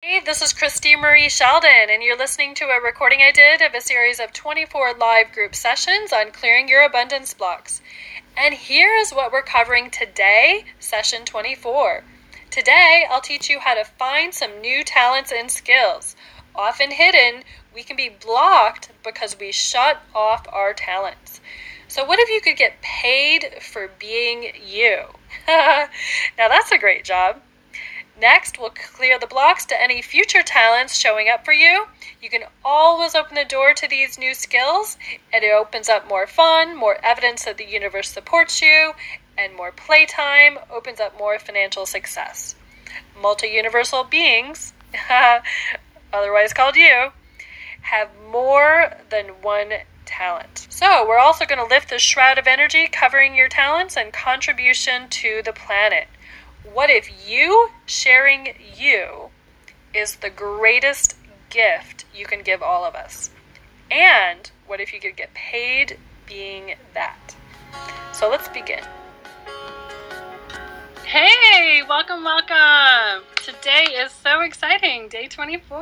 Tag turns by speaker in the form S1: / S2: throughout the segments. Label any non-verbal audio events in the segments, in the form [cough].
S1: Hey, this is Christie Marie Sheldon, and you're listening to a recording I did of a series of 24 live group sessions on clearing your abundance blocks. And here is what we're covering today, session 24. Today, I'll teach you how to find some new talents and skills. Often hidden, we can be blocked because we shut off our talents. So, what if you could get paid for being you? [laughs] now, that's a great job. Next, we'll clear the blocks to any future talents showing up for you. You can always open the door to these new skills, and it opens up more fun, more evidence that the universe supports you, and more playtime opens up more financial success. Multi universal beings, [laughs] otherwise called you, have more than one talent. So, we're also going to lift the shroud of energy covering your talents and contribution to the planet. What if you sharing you is the greatest gift you can give all of us? And what if you could get paid being that? So let's begin. Hey, welcome, welcome. Today is so exciting, day 24.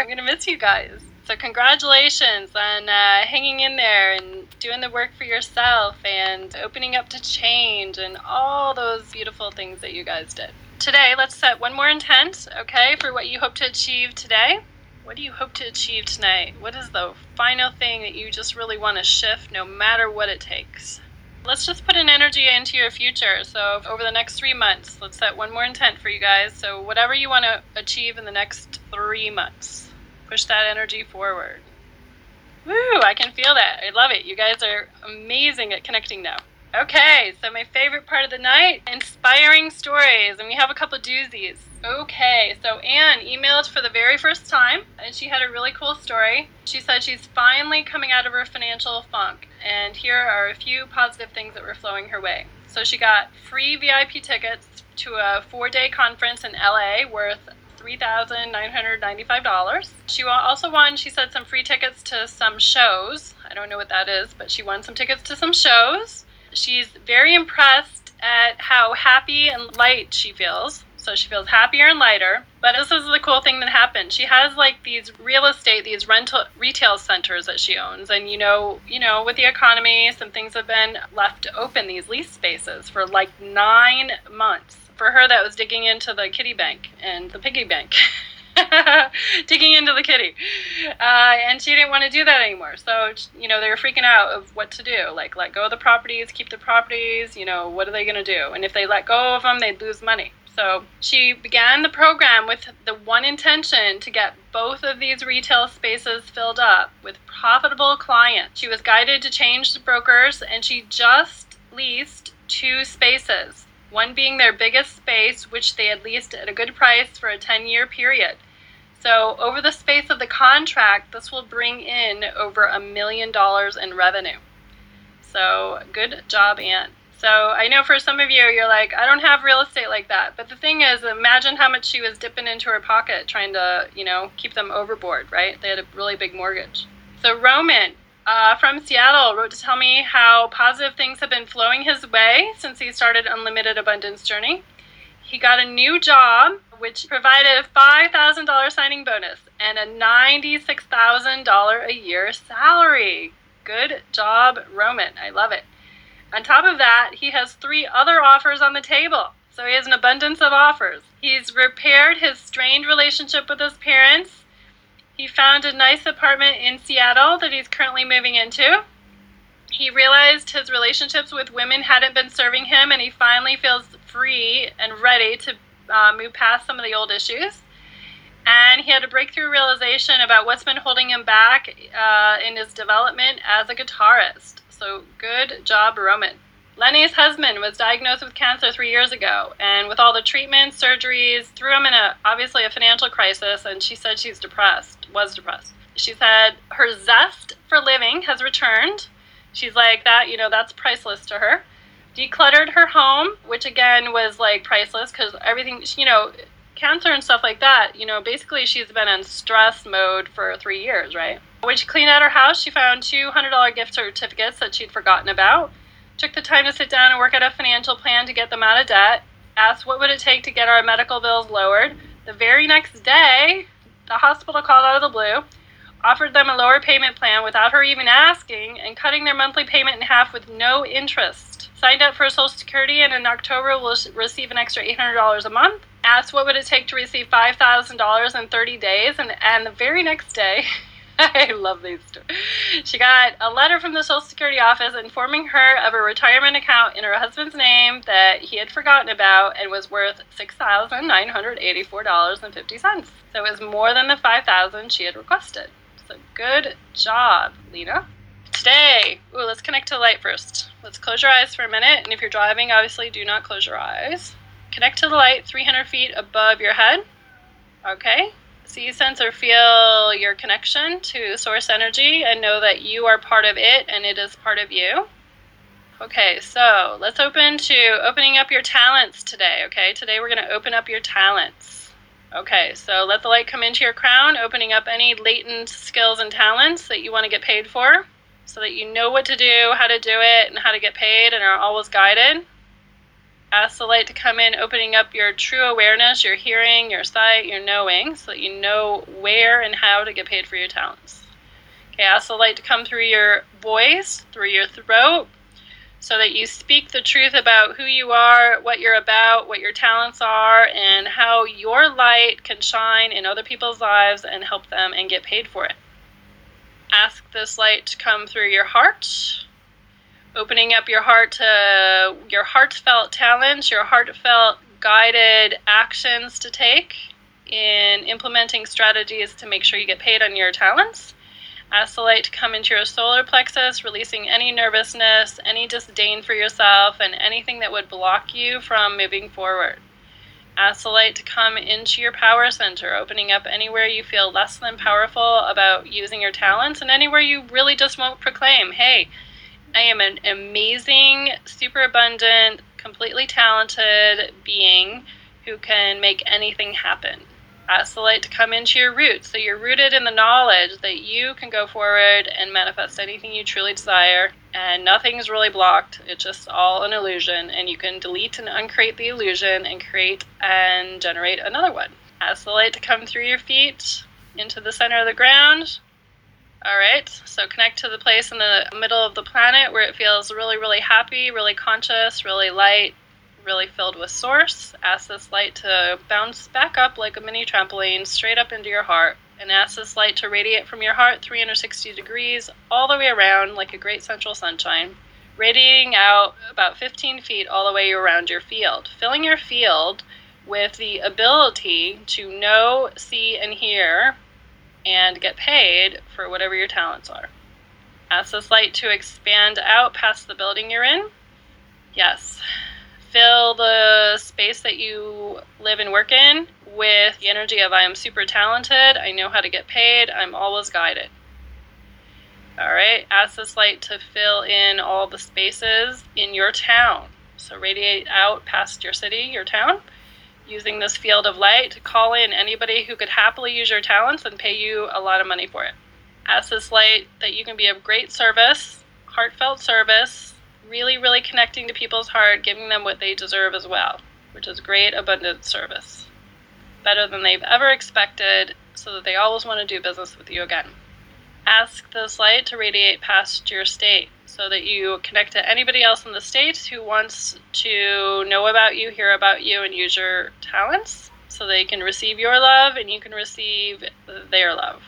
S1: I'm going to miss you guys. So, congratulations on uh, hanging in there and doing the work for yourself and opening up to change and all those beautiful things that you guys did. Today, let's set one more intent, okay, for what you hope to achieve today. What do you hope to achieve tonight? What is the final thing that you just really want to shift no matter what it takes? Let's just put an energy into your future. So, over the next three months, let's set one more intent for you guys. So, whatever you want to achieve in the next three months. Push that energy forward. Woo, I can feel that. I love it. You guys are amazing at connecting now. Okay, so my favorite part of the night inspiring stories. And we have a couple doozies. Okay, so Anne emailed for the very first time, and she had a really cool story. She said she's finally coming out of her financial funk, and here are a few positive things that were flowing her way. So she got free VIP tickets to a four day conference in LA worth $3,995. She also won, she said, some free tickets to some shows. I don't know what that is, but she won some tickets to some shows. She's very impressed at how happy and light she feels. So she feels happier and lighter. But this is the cool thing that happened. She has like these real estate, these rental retail centers that she owns. And you know, you know, with the economy, some things have been left open, these lease spaces, for like nine months for her, that was digging into the kitty bank and the piggy bank. [laughs] digging into the kitty. Uh, and she didn't want to do that anymore. So, you know, they were freaking out of what to do. Like, let go of the properties, keep the properties, you know, what are they going to do? And if they let go of them, they'd lose money. So she began the program with the one intention to get both of these retail spaces filled up with profitable clients. She was guided to change the brokers and she just leased two spaces one being their biggest space, which they had leased at a good price for a 10 year period. So, over the space of the contract, this will bring in over a million dollars in revenue. So, good job, Anne. So, I know for some of you, you're like, I don't have real estate like that. But the thing is, imagine how much she was dipping into her pocket trying to, you know, keep them overboard, right? They had a really big mortgage. So, Roman, uh, from Seattle wrote to tell me how positive things have been flowing his way since he started Unlimited Abundance Journey. He got a new job, which provided a $5,000 signing bonus and a $96,000 a year salary. Good job, Roman. I love it. On top of that, he has three other offers on the table. So he has an abundance of offers. He's repaired his strained relationship with his parents he found a nice apartment in Seattle that he's currently moving into. He realized his relationships with women hadn't been serving him, and he finally feels free and ready to uh, move past some of the old issues. And he had a breakthrough realization about what's been holding him back uh, in his development as a guitarist. So, good job, Roman. Lenny's husband was diagnosed with cancer three years ago, and with all the treatments, surgeries, threw him in a obviously a financial crisis. And she said she's depressed, was depressed. She said her zest for living has returned. She's like that, you know, that's priceless to her. Decluttered her home, which again was like priceless because everything, you know, cancer and stuff like that, you know, basically she's been in stress mode for three years, right? When she cleaned out her house, she found $200 gift certificates that she'd forgotten about took the time to sit down and work out a financial plan to get them out of debt, asked what would it take to get our medical bills lowered. The very next day, the hospital called out of the blue, offered them a lower payment plan without her even asking, and cutting their monthly payment in half with no interest. Signed up for Social Security and in October will receive an extra $800 a month. Asked what would it take to receive $5,000 in 30 days, and, and the very next day, [laughs] [laughs] I love these stories. She got a letter from the Social Security office informing her of a retirement account in her husband's name that he had forgotten about and was worth $6,984.50. So it was more than the 5000 she had requested. So good job, Lena. Today, ooh, let's connect to the light first. Let's close your eyes for a minute, and if you're driving, obviously do not close your eyes. Connect to the light 300 feet above your head. Okay, see, sense, or feel your connection to source energy and know that you are part of it and it is part of you. Okay, so let's open to opening up your talents today. Okay, today we're going to open up your talents. Okay, so let the light come into your crown, opening up any latent skills and talents that you want to get paid for so that you know what to do, how to do it, and how to get paid and are always guided. Ask the light to come in, opening up your true awareness, your hearing, your sight, your knowing, so that you know where and how to get paid for your talents. Okay, ask the light to come through your voice, through your throat, so that you speak the truth about who you are, what you're about, what your talents are, and how your light can shine in other people's lives and help them and get paid for it. Ask this light to come through your heart, opening up your heart to your heartfelt talents, your heartfelt guided actions to take in implementing strategies to make sure you get paid on your talents. Ask the light to come into your solar plexus, releasing any nervousness, any disdain for yourself, and anything that would block you from moving forward. Ask the light to come into your power center, opening up anywhere you feel less than powerful about using your talents and anywhere you really just won't proclaim, hey, I am an amazing, super abundant, completely talented being who can make anything happen. Ask the light to come into your roots so you're rooted in the knowledge that you can go forward and manifest anything you truly desire and nothing's really blocked. It's just all an illusion, and you can delete and uncreate the illusion and create and generate another one. Ask the light to come through your feet into the center of the ground all right, so connect to the place in the middle of the planet where it feels really, really happy, really conscious, really light, really filled with source. Ask this light to bounce back up like a mini trampoline straight up into your heart. And ask this light to radiate from your heart 360 degrees all the way around like a great central sunshine, radiating out about 15 feet all the way around your field, filling your field with the ability to know, see, and hear and get paid for whatever your talents are. Ask this light to expand out past the building you're in. Yes. Fill the space that you live and work in with the energy of I am super talented, I know how to get paid, I'm always guided. All right, ask this light to fill in all the spaces in your town. So radiate out past your city, your town, using this field of light to call in anybody who could happily use your talents and pay you a lot of money for it. Ask this light that you can be of great service, heartfelt service, really, really connecting to people's heart, giving them what they deserve as well, which is great, abundant service. Better than they've ever expected, so that they always want to do business with you again. Ask this light to radiate past your state so that you connect to anybody else in the state who wants to know about you, hear about you, and use your talents so they can receive your love and you can receive their love.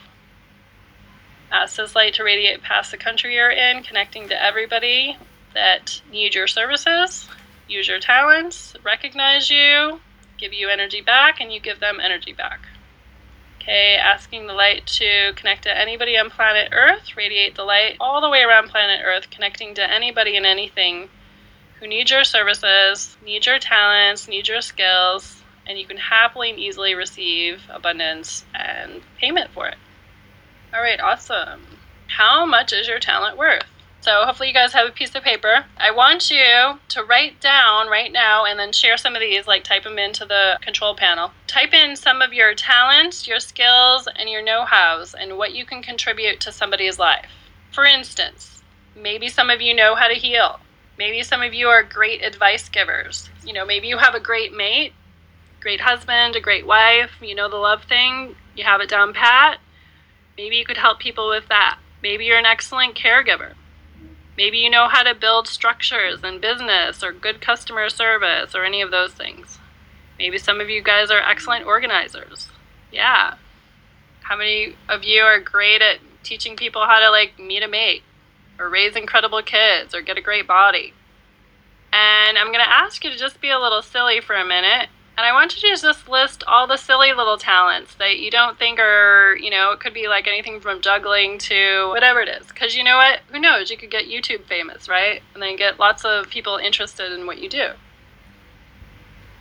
S1: Ask this light to radiate past the country you're in, connecting to everybody that need your services, use your talents, recognize you, give you energy back, and you give them energy back. Okay, asking the light to connect to anybody on planet Earth, radiate the light all the way around planet Earth, connecting to anybody and anything who needs your services, needs your talents, needs your skills, and you can happily and easily receive abundance and payment for it. All right, awesome. How much is your talent worth? So hopefully you guys have a piece of paper. I want you to write down right now and then share some of these, like type them into the control panel. Type in some of your talents, your skills, and your know-hows and what you can contribute to somebody's life. For instance, maybe some of you know how to heal. Maybe some of you are great advice givers. You know, maybe you have a great mate. great husband, a great wife, you know the love thing, you have it down pat. Maybe you could help people with that. Maybe you're an excellent caregiver. Maybe you know how to build structures and business or good customer service or any of those things. Maybe some of you guys are excellent organizers. Yeah. How many of you are great at teaching people how to like meet a mate or raise incredible kids or get a great body? And I'm going to ask you to just be a little silly for a minute and I want you to just list all the silly little talents that you don't think are, you know, it could be like anything from juggling to whatever it is. Because you know what? Who knows? You could get YouTube famous, right? And then get lots of people interested in what you do.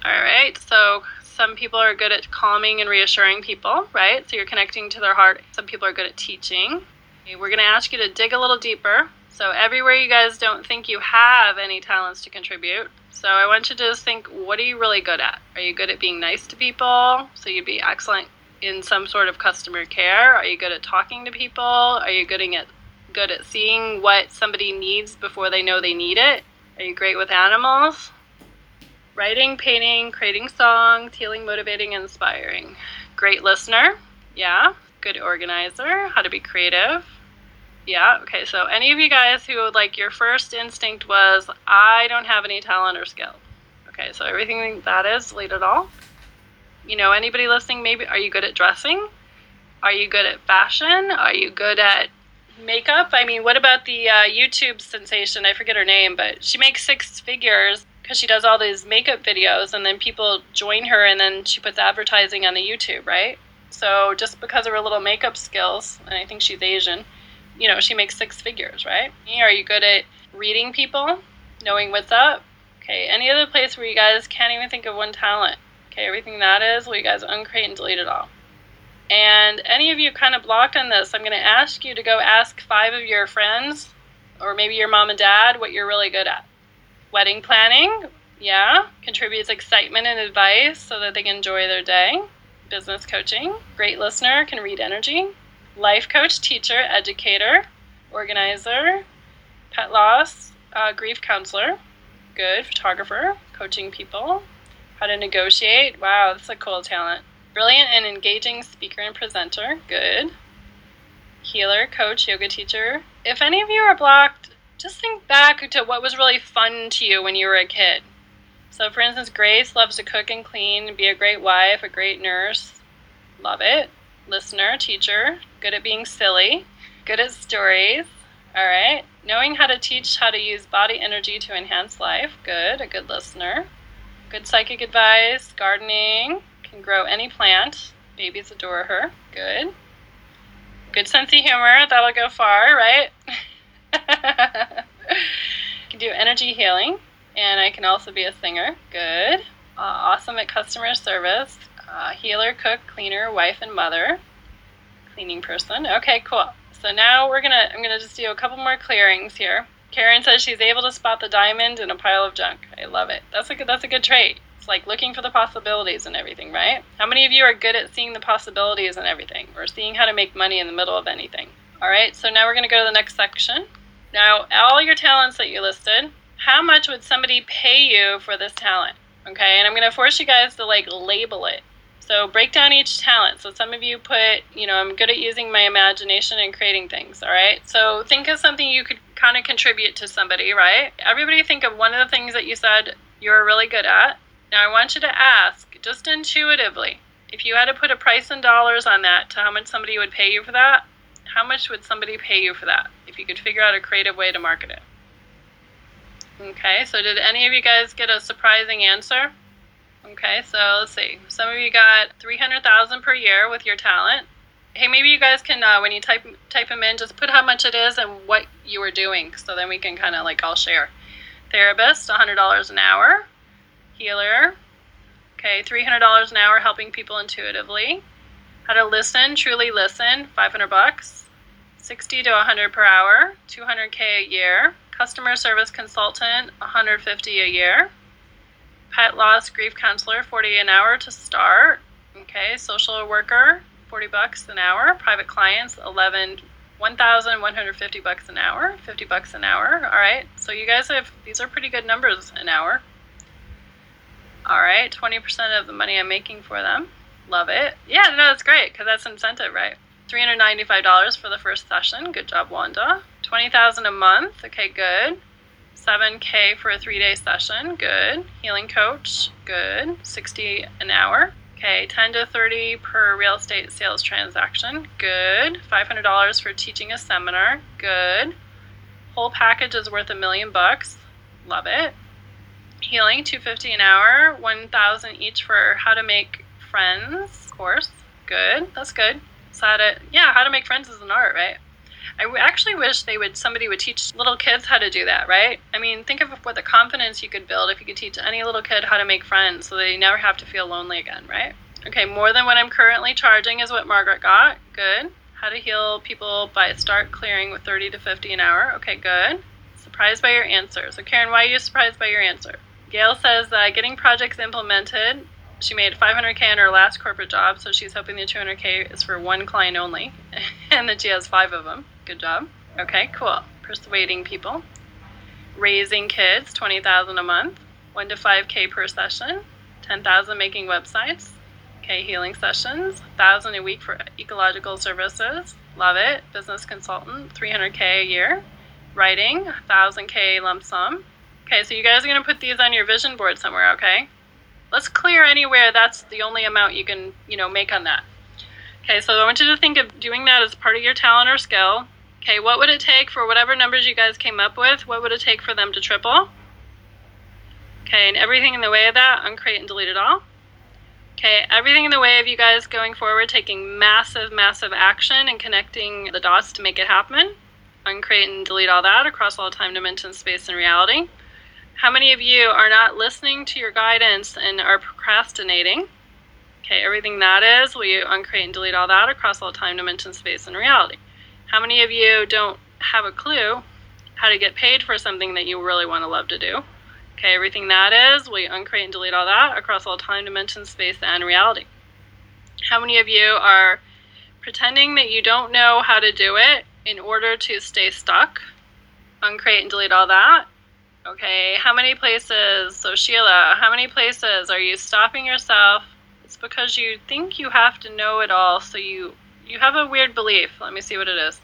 S1: All right. So some people are good at calming and reassuring people, right? So you're connecting to their heart. Some people are good at teaching. Okay, we're going to ask you to dig a little deeper. So everywhere you guys don't think you have any talents to contribute, so I want you to just think what are you really good at? Are you good at being nice to people? So you'd be excellent in some sort of customer care? Are you good at talking to people? Are you good at good at seeing what somebody needs before they know they need it? Are you great with animals? Writing, painting, creating songs, healing, motivating, inspiring. Great listener. Yeah. Good organizer. How to be creative. Yeah. Okay. So, any of you guys who like your first instinct was, I don't have any talent or skill. Okay. So everything that is, delete it all. You know, anybody listening, maybe are you good at dressing? Are you good at fashion? Are you good at makeup? I mean, what about the uh, YouTube sensation? I forget her name, but she makes six figures because she does all these makeup videos, and then people join her, and then she puts advertising on the YouTube, right? So just because of her little makeup skills, and I think she's Asian you know, she makes six figures, right? Are you good at reading people, knowing what's up? Okay, any other place where you guys can't even think of one talent? Okay, everything that is, will you guys uncreate and delete it all. And any of you kind of blocked on this, I'm going to ask you to go ask five of your friends, or maybe your mom and dad, what you're really good at. Wedding planning, yeah, contributes excitement and advice so that they can enjoy their day. Business coaching, great listener, can read energy life coach, teacher, educator, organizer, pet loss, uh, grief counselor, good, photographer, coaching people, how to negotiate. Wow, that's a cool talent. Brilliant and engaging speaker and presenter, good. Healer, coach, yoga teacher. If any of you are blocked, just think back to what was really fun to you when you were a kid. So, for instance, Grace loves to cook and clean, be a great wife, a great nurse. Love it listener, teacher, good at being silly, good at stories. All right. Knowing how to teach how to use body energy to enhance life. Good. A good listener. Good psychic advice. Gardening. Can grow any plant. Babies adore her. Good. Good sense of humor. That'll go far, right? [laughs] can do energy healing. And I can also be a singer. Good. Uh, awesome at customer service uh, healer, cook, cleaner, wife, and mother. Cleaning person. Okay, cool. So now we're gonna, I'm gonna just do a couple more clearings here. Karen says she's able to spot the diamond in a pile of junk. I love it. That's a good, that's a good trait. It's like looking for the possibilities and everything, right? How many of you are good at seeing the possibilities and everything, or seeing how to make money in the middle of anything? All right. So now we're gonna go to the next section. Now, all your talents that you listed, how much would somebody pay you for this talent? Okay, and I'm gonna force you guys to like label it. So break down each talent. So some of you put, you know, I'm good at using my imagination and creating things, all right? So think of something you could kind of contribute to somebody, right? Everybody think of one of the things that you said you're really good at. Now I want you to ask, just intuitively, if you had to put a price in dollars on that to how much somebody would pay you for that, how much would somebody pay you for that if you could figure out a creative way to market it? Okay, so did any of you guys get a surprising answer? Okay, so let's see. Some of you got 300,000 per year with your talent. Hey, maybe you guys can, uh, when you type type them in, just put how much it is and what you were doing, so then we can kind of like all share. Therapist, $100 an hour. Healer, okay, $300 an hour helping people intuitively. How to listen, truly listen, 500 bucks. 60 to 100 per hour, 200k a year. Customer service consultant, 150 a year pet loss grief counselor, 40 an hour to start. Okay, social worker, 40 bucks an hour. Private clients, 11 1,150 bucks an hour, 50 bucks an hour. All right. So you guys have these are pretty good numbers an hour. All right, 20% of the money I'm making for them. Love it. Yeah, no, that's great because that's incentive, right? $395 for the first session. Good job, Wanda. 20000 a month. Okay, good. 7K for a three day session. Good. Healing coach. Good. 60 an hour. Okay, 10 to 30 per real estate sales transaction. Good. $500 for teaching a seminar. Good. Whole package is worth a million bucks. Love it. Healing 250 an hour, 1000 each for how to make friends course. Good. That's good. So how uh, to yeah, how to make friends is an art, right? I actually wish they would somebody would teach little kids how to do that, right? I mean, think of what the confidence you could build if you could teach any little kid how to make friends so they never have to feel lonely again, right? Okay, more than what I'm currently charging is what Margaret got. Good. How to heal people by start clearing with 30 to 50 an hour. Okay, good. Surprised by your answer. So, Karen, why are you surprised by your answer? Gail says that getting projects implemented she made 500k in her last corporate job, so she's hoping the 200k is for one client only, [laughs] and that she has five of them. Good job. Okay, cool. Persuading people. Raising kids, 20,000 a month. 1 to 5k per session. 10,000 making websites. Okay, healing sessions. 1,000 a week for ecological services. Love it. Business consultant, 300k a year. Writing, 1,000k lump sum. Okay, so you guys are going to put these on your vision board somewhere, okay? let's clear anywhere that's the only amount you can, you know, make on that. Okay, so I want you to think of doing that as part of your talent or skill. Okay, what would it take for whatever numbers you guys came up with? What would it take for them to triple? Okay, and everything in the way of that, uncreate and delete it all. Okay, everything in the way of you guys going forward, taking massive, massive action and connecting the dots to make it happen. Uncreate and delete all that across all time, dimension, space, and reality. How many of you are not listening to your guidance and are procrastinating? Okay, everything that is, will you uncreate and delete all that across all time, dimension, space, and reality? How many of you don't have a clue how to get paid for something that you really want to love to do? Okay, everything that is, we uncreate and delete all that across all time, dimension, space, and reality? How many of you are pretending that you don't know how to do it in order to stay stuck? Uncreate and delete all that Okay, how many places? So, Sheila, how many places are you stopping yourself? It's because you think you have to know it all, so you you have a weird belief. Let me see what it is.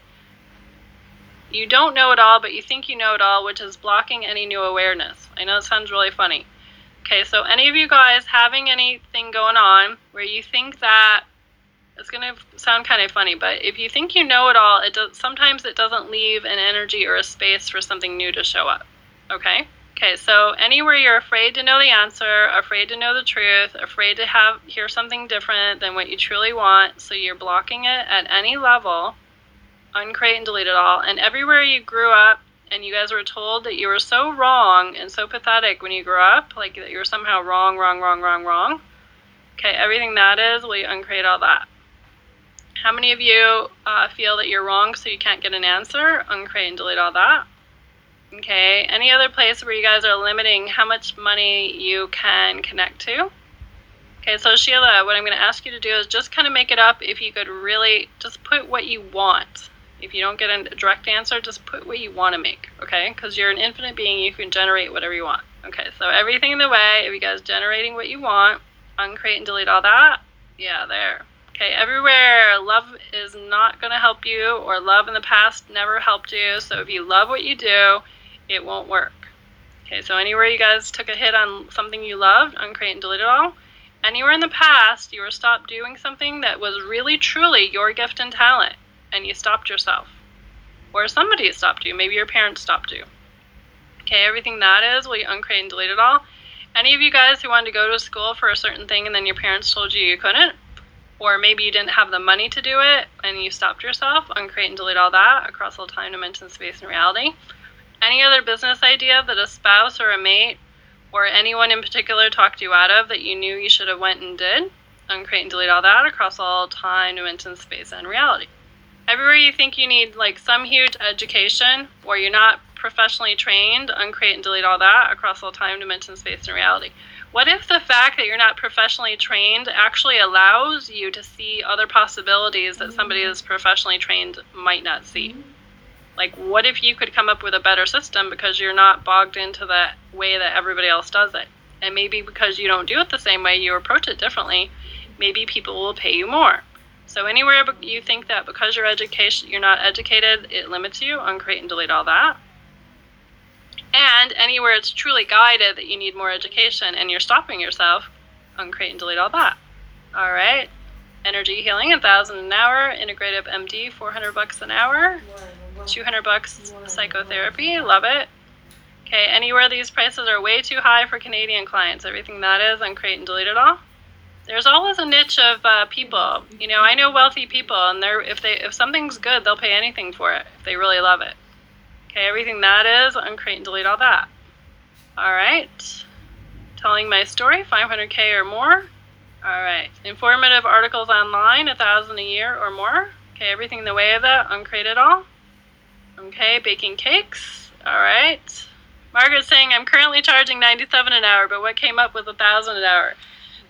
S1: You don't know it all, but you think you know it all, which is blocking any new awareness. I know it sounds really funny. Okay, so any of you guys having anything going on where you think that it's going to sound kind of funny, but if you think you know it all, it does sometimes it doesn't leave an energy or a space for something new to show up. Okay? Okay, so anywhere you're afraid to know the answer, afraid to know the truth, afraid to have hear something different than what you truly want, so you're blocking it at any level, uncreate and delete it all. And everywhere you grew up and you guys were told that you were so wrong and so pathetic when you grew up, like that you were somehow wrong, wrong, wrong, wrong, wrong. Okay, everything that is, will you uncreate all that? How many of you uh, feel that you're wrong so you can't get an answer? Uncreate and delete all that. Okay, any other place where you guys are limiting how much money you can connect to? Okay, so Sheila, what I'm going to ask you to do is just kind of make it up if you could really just put what you want. If you don't get a direct answer, just put what you want to make, okay? Because you're an infinite being, you can generate whatever you want. Okay, so everything in the way, if you guys generating what you want, uncreate and delete all that. Yeah, there. Okay, everywhere love is not going to help you, or love in the past never helped you. So if you love what you do, it won't work. Okay, so anywhere you guys took a hit on something you loved, uncreate and delete it all. Anywhere in the past you were stopped doing something that was really truly your gift and talent, and you stopped yourself. Or somebody stopped you, maybe your parents stopped you. Okay, everything that is, will you uncreate and delete it all? Any of you guys who wanted to go to school for a certain thing and then your parents told you you couldn't, or maybe you didn't have the money to do it and you stopped yourself, uncreate and delete all that across all time, dimension, space, and reality. Any other business idea that a spouse or a mate or anyone in particular talked you out of that you knew you should have went and did? Uncreate and delete all that across all time, dimension, space, and reality. Everywhere you think you need like some huge education or you're not professionally trained, uncreate and delete all that across all time, dimension, space, and reality. What if the fact that you're not professionally trained actually allows you to see other possibilities that somebody mm. that's professionally trained might not see? Like, what if you could come up with a better system because you're not bogged into the way that everybody else does it? And maybe because you don't do it the same way, you approach it differently, maybe people will pay you more. So anywhere you think that because you're education you're not educated, it limits you, uncreate and delete all that. And anywhere it's truly guided that you need more education and you're stopping yourself, uncreate and delete all that. All right. Energy healing, a thousand an hour. Integrative MD, 400 bucks an hour. 200 bucks psychotherapy. Love it. Okay, anywhere these prices are way too high for Canadian clients, everything that is, uncreate and delete it all there's always a niche of uh, people. You know, I know wealthy people, and they're if they if something's good, they'll pay anything for it if they really love it. Okay, everything that is, uncreate and delete all that. All right, telling my story, 500k or more. All right, informative articles online, a thousand a year or more. Okay, everything in the way of that, uncreate it all. Okay, baking cakes. All right. Margaret's saying I'm currently charging 97 an hour, but what came up with a thousand an hour?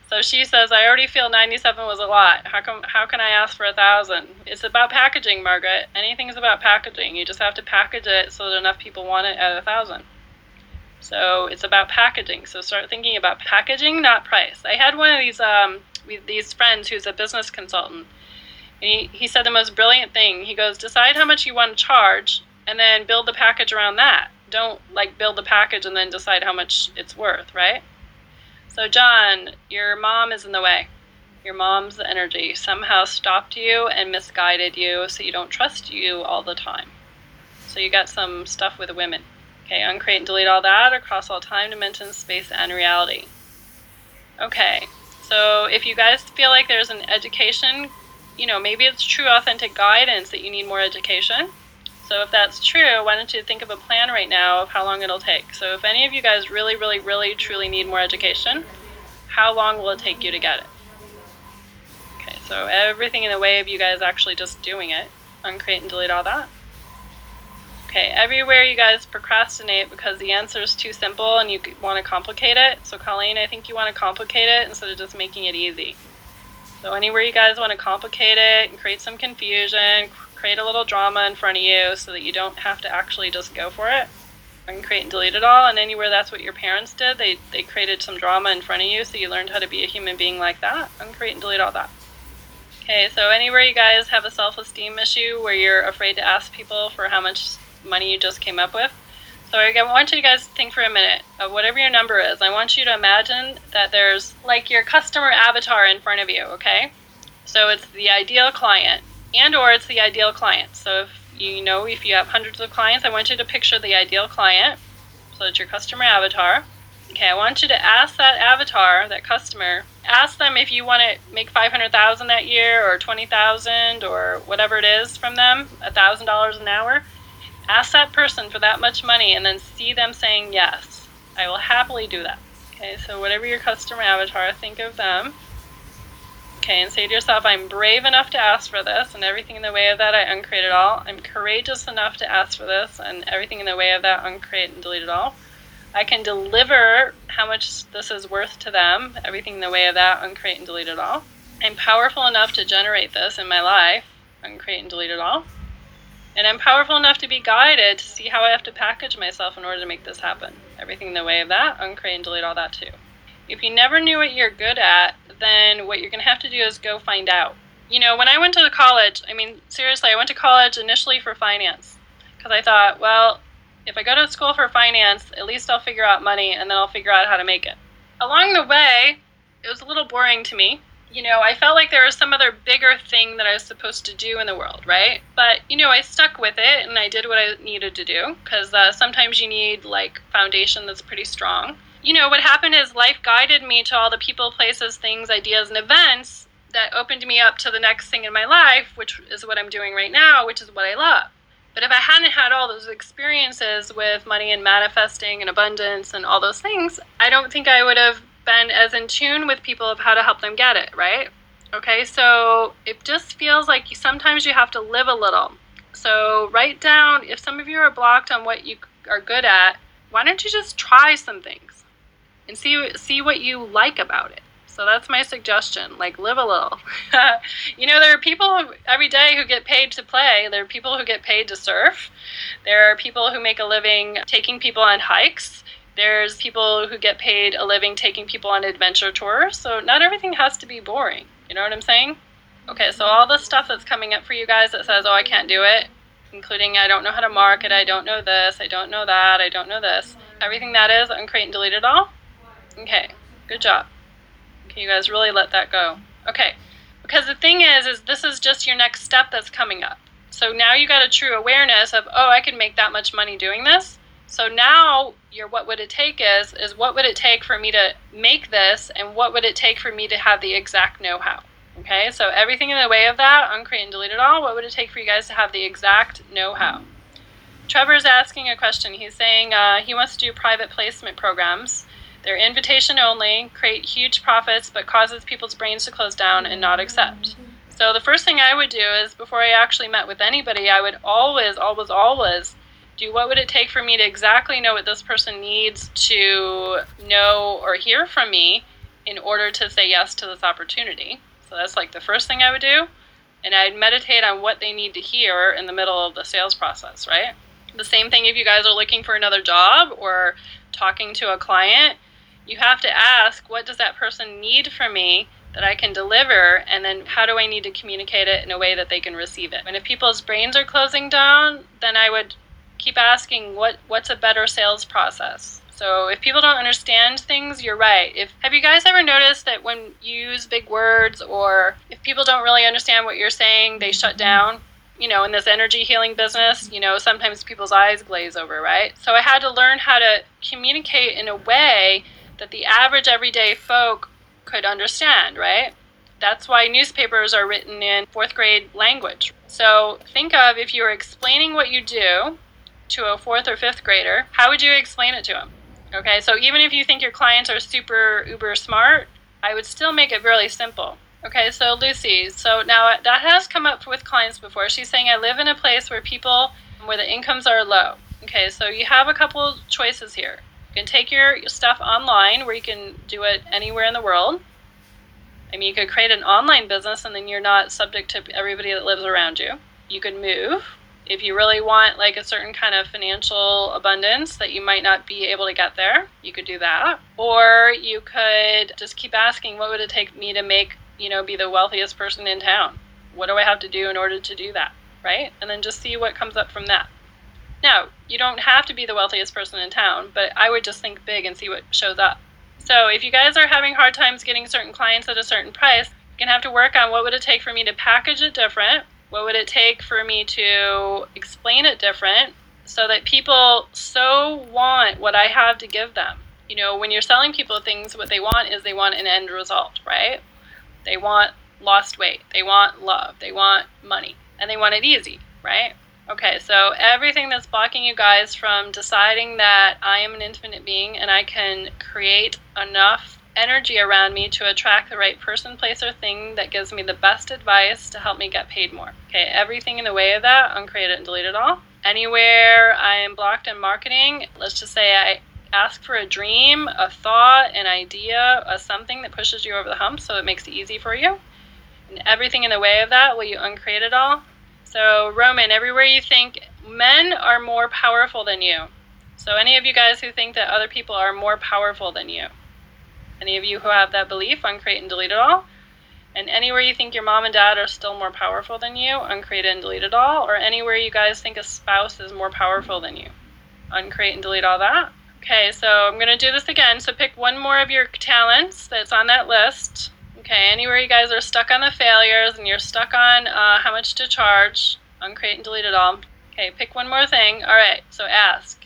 S1: So she says, I already feel 97 was a lot. How come? How can I ask for a thousand? It's about packaging, Margaret. Anything's about packaging. You just have to package it so that enough people want it at a thousand. So it's about packaging. So start thinking about packaging, not price. I had one of these um, these friends who's a business consultant, and he, he said the most brilliant thing. He goes, decide how much you want to charge, and then build the package around that. Don't like build the package and then decide how much it's worth, right? So, John, your mom is in the way. Your mom's energy somehow stopped you and misguided you, so you don't trust you all the time. So, you got some stuff with women. Okay, uncreate and delete all that across all time, dimensions, space, and reality. Okay, so if you guys feel like there's an education, you know, maybe it's true authentic guidance that you need more education. So if that's true, why don't you think of a plan right now of how long it'll take? So if any of you guys really, really, really, truly need more education, how long will it take you to get it? Okay, so everything in the way of you guys actually just doing it, uncreate and delete all that. Okay, everywhere you guys procrastinate because the answer is too simple and you want to complicate it. So Colleen, I think you want to complicate it instead of just making it easy. So anywhere you guys want to complicate it and create some confusion, create a little drama in front of you so that you don't have to actually just go for it. and create and delete it all. And anywhere that's what your parents did, they, they created some drama in front of you so you learned how to be a human being like that. and create and delete all that. Okay, so anywhere you guys have a self esteem issue where you're afraid to ask people for how much money you just came up with. So I want you guys to think for a minute of whatever your number is. I want you to imagine that there's like your customer avatar in front of you, okay? So it's the ideal client and or it's the ideal client. So if you know if you have hundreds of clients, I want you to picture the ideal client. So it's your customer avatar. Okay, I want you to ask that avatar, that customer, ask them if you want to make 500,000 that year or 20,000 or whatever it is from them, $1,000 an hour. Ask that person for that much money and then see them saying yes. I will happily do that. Okay, so whatever your customer avatar, think of them okay and say to yourself, I'm brave enough to ask for this, and everything in the way of that, I uncreate it all. I'm courageous enough to ask for this, and everything in the way of that, uncreate and delete it all. I can deliver how much this is worth to them, everything in the way of that, uncreate and delete it all. I'm powerful enough to generate this in my life, uncreate and delete it all. And I'm powerful enough to be guided to see how I have to package myself in order to make this happen. Everything in the way of that, uncreate and delete all that too. If you never knew what you're good at, then what you're going to have to do is go find out. You know, when I went to college, I mean, seriously, I went to college initially for finance because I thought, well, if I go to school for finance, at least I'll figure out money and then I'll figure out how to make it. Along the way, it was a little boring to me. You know, I felt like there was some other bigger thing that I was supposed to do in the world, right? But, you know, I stuck with it and I did what I needed to do because uh, sometimes you need like foundation that's pretty strong you know, what happened is life guided me to all the people, places, things, ideas, and events that opened me up to the next thing in my life, which is what I'm doing right now, which is what I love. But if I hadn't had all those experiences with money and manifesting and abundance and all those things, I don't think I would have been as in tune with people of how to help them get it, right? Okay, so it just feels like you, sometimes you have to live a little. So write down if some of you are blocked on what you are good at, why don't you just try some things? and see see what you like about it. So that's my suggestion. Like live a little. [laughs] you know, there are people every day who get paid to play. There are people who get paid to surf. There are people who make a living taking people on hikes. There's people who get paid a living taking people on adventure tours. So not everything has to be boring. You know what I'm saying? Okay, so all the stuff that's coming up for you guys that says, oh, I can't do it, including I don't know how to market, I don't know this, I don't know that, I don't know this. Everything that is, uncreate and delete it all. Okay, good job. Okay, you guys really let that go. Okay, because the thing is, is this is just your next step that's coming up. So now you got a true awareness of, oh, I can make that much money doing this. So now your what would it take is is what would it take for me to make this and what would it take for me to have the exact know-how. Okay, so everything in the way of that, uncreate and delete it all, what would it take for you guys to have the exact know-how? Trevor's asking a question. He's saying uh, he wants to do private placement programs. They're invitation only, create huge profits, but causes people's brains to close down and not accept. So the first thing I would do is before I actually met with anybody, I would always, always, always do what would it take for me to exactly know what this person needs to know or hear from me in order to say yes to this opportunity. So that's like the first thing I would do. And I'd meditate on what they need to hear in the middle of the sales process, right? The same thing if you guys are looking for another job or talking to a client, you have to ask what does that person need from me that I can deliver, and then how do I need to communicate it in a way that they can receive it. And if people's brains are closing down, then I would keep asking what what's a better sales process. So if people don't understand things, you're right. If have you guys ever noticed that when you use big words or if people don't really understand what you're saying, they shut mm-hmm. down? You know, in this energy healing business, you know, sometimes people's eyes glaze over, right? So I had to learn how to communicate in a way that the average everyday folk could understand, right? That's why newspapers are written in fourth grade language. So think of if you're explaining what you do to a fourth or fifth grader, how would you explain it to them? Okay, so even if you think your clients are super uber smart, I would still make it really simple. Okay, so Lucy, so now that has come up with clients before. She's saying, I live in a place where people, where the incomes are low. Okay, so you have a couple choices here. You can take your stuff online where you can do it anywhere in the world. I mean, you could create an online business and then you're not subject to everybody that lives around you. You could move if you really want like a certain kind of financial abundance that you might not be able to get there, you could do that. Or you could just keep asking, what would it take me to make, you know, be the wealthiest person in town? What do I have to do in order to do that? Right? And then just see what comes up from that. Now, you don't have to be the wealthiest person in town, but I would just think big and see what shows up. So if you guys are having hard times getting certain clients at a certain price, you're gonna have to work on what would it take for me to package it different? What would it take for me to explain it different so that people so want what I have to give them? You know, when you're selling people things, what they want is they want an end result, right? They want lost weight, they want love, they want money, and they want it easy, right? Okay, so everything that's blocking you guys from deciding that I am an infinite being and I can create enough energy around me to attract the right person, place, or thing that gives me the best advice to help me get paid more. Okay, everything in the way of that, uncreate it and delete it all. Anywhere I am blocked in marketing, let's just say I ask for a dream, a thought, an idea, a something that pushes you over the hump so it makes it easy for you. And everything in the way of that, will you uncreate it all? So, Roman, everywhere you think men are more powerful than you. So, any of you guys who think that other people are more powerful than you, any of you who have that belief, uncreate and delete it all. And anywhere you think your mom and dad are still more powerful than you, uncreate and delete it all. Or anywhere you guys think a spouse is more powerful than you, uncreate and delete all that. Okay, so I'm going to do this again. So pick one more of your talents that's on that list. Okay, anywhere you guys are stuck on the failures and you're stuck on uh, how much to charge, uncreate and delete it all. Okay, pick one more thing. All right, so ask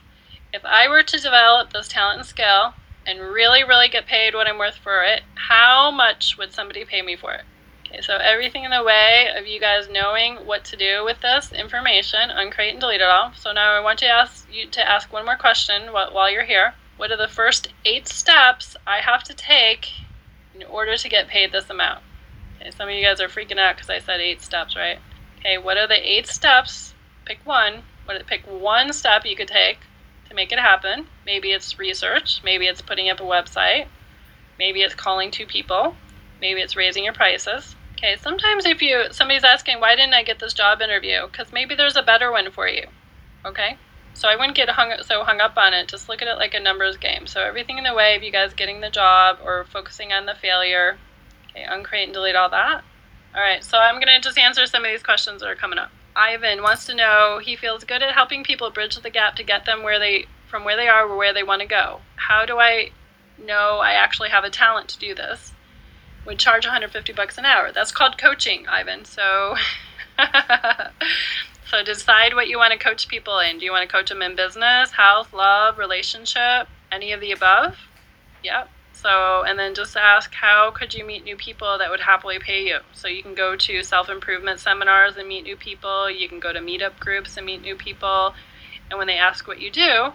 S1: if I were to develop this talent and skill and really, really get paid what I'm worth for it, how much would somebody pay me for it? Okay, so everything in the way of you guys knowing what to do with this information, uncreate and delete it all. So now I want to ask you to ask one more question while you're here. What are the first eight steps I have to take in order to get paid this amount. Okay, some of you guys are freaking out because I said eight steps, right? Okay, what are the eight steps? Pick one. What pick one step you could take to make it happen. Maybe it's research, maybe it's putting up a website, maybe it's calling two people, maybe it's raising your prices. Okay, sometimes if you somebody's asking why didn't I get this job interview? Because maybe there's a better one for you. Okay? So I wouldn't get hung so hung up on it. Just look at it like a numbers game. So everything in the way of you guys getting the job or focusing on the failure. Okay, uncreate and delete all that. All right, so I'm gonna just answer some of these questions that are coming up. Ivan wants to know he feels good at helping people bridge the gap to get them where they from where they are or where they want to go. How do I know I actually have a talent to do this? Would charge 150 bucks an hour. That's called coaching, Ivan. So [laughs] So decide what you want to coach people in. Do you want to coach them in business, health, love, relationship, any of the above? Yep. So, and then just ask how could you meet new people that would happily pay you? So you can go to self improvement seminars and meet new people. You can go to meetup groups and meet new people. And when they ask what you do,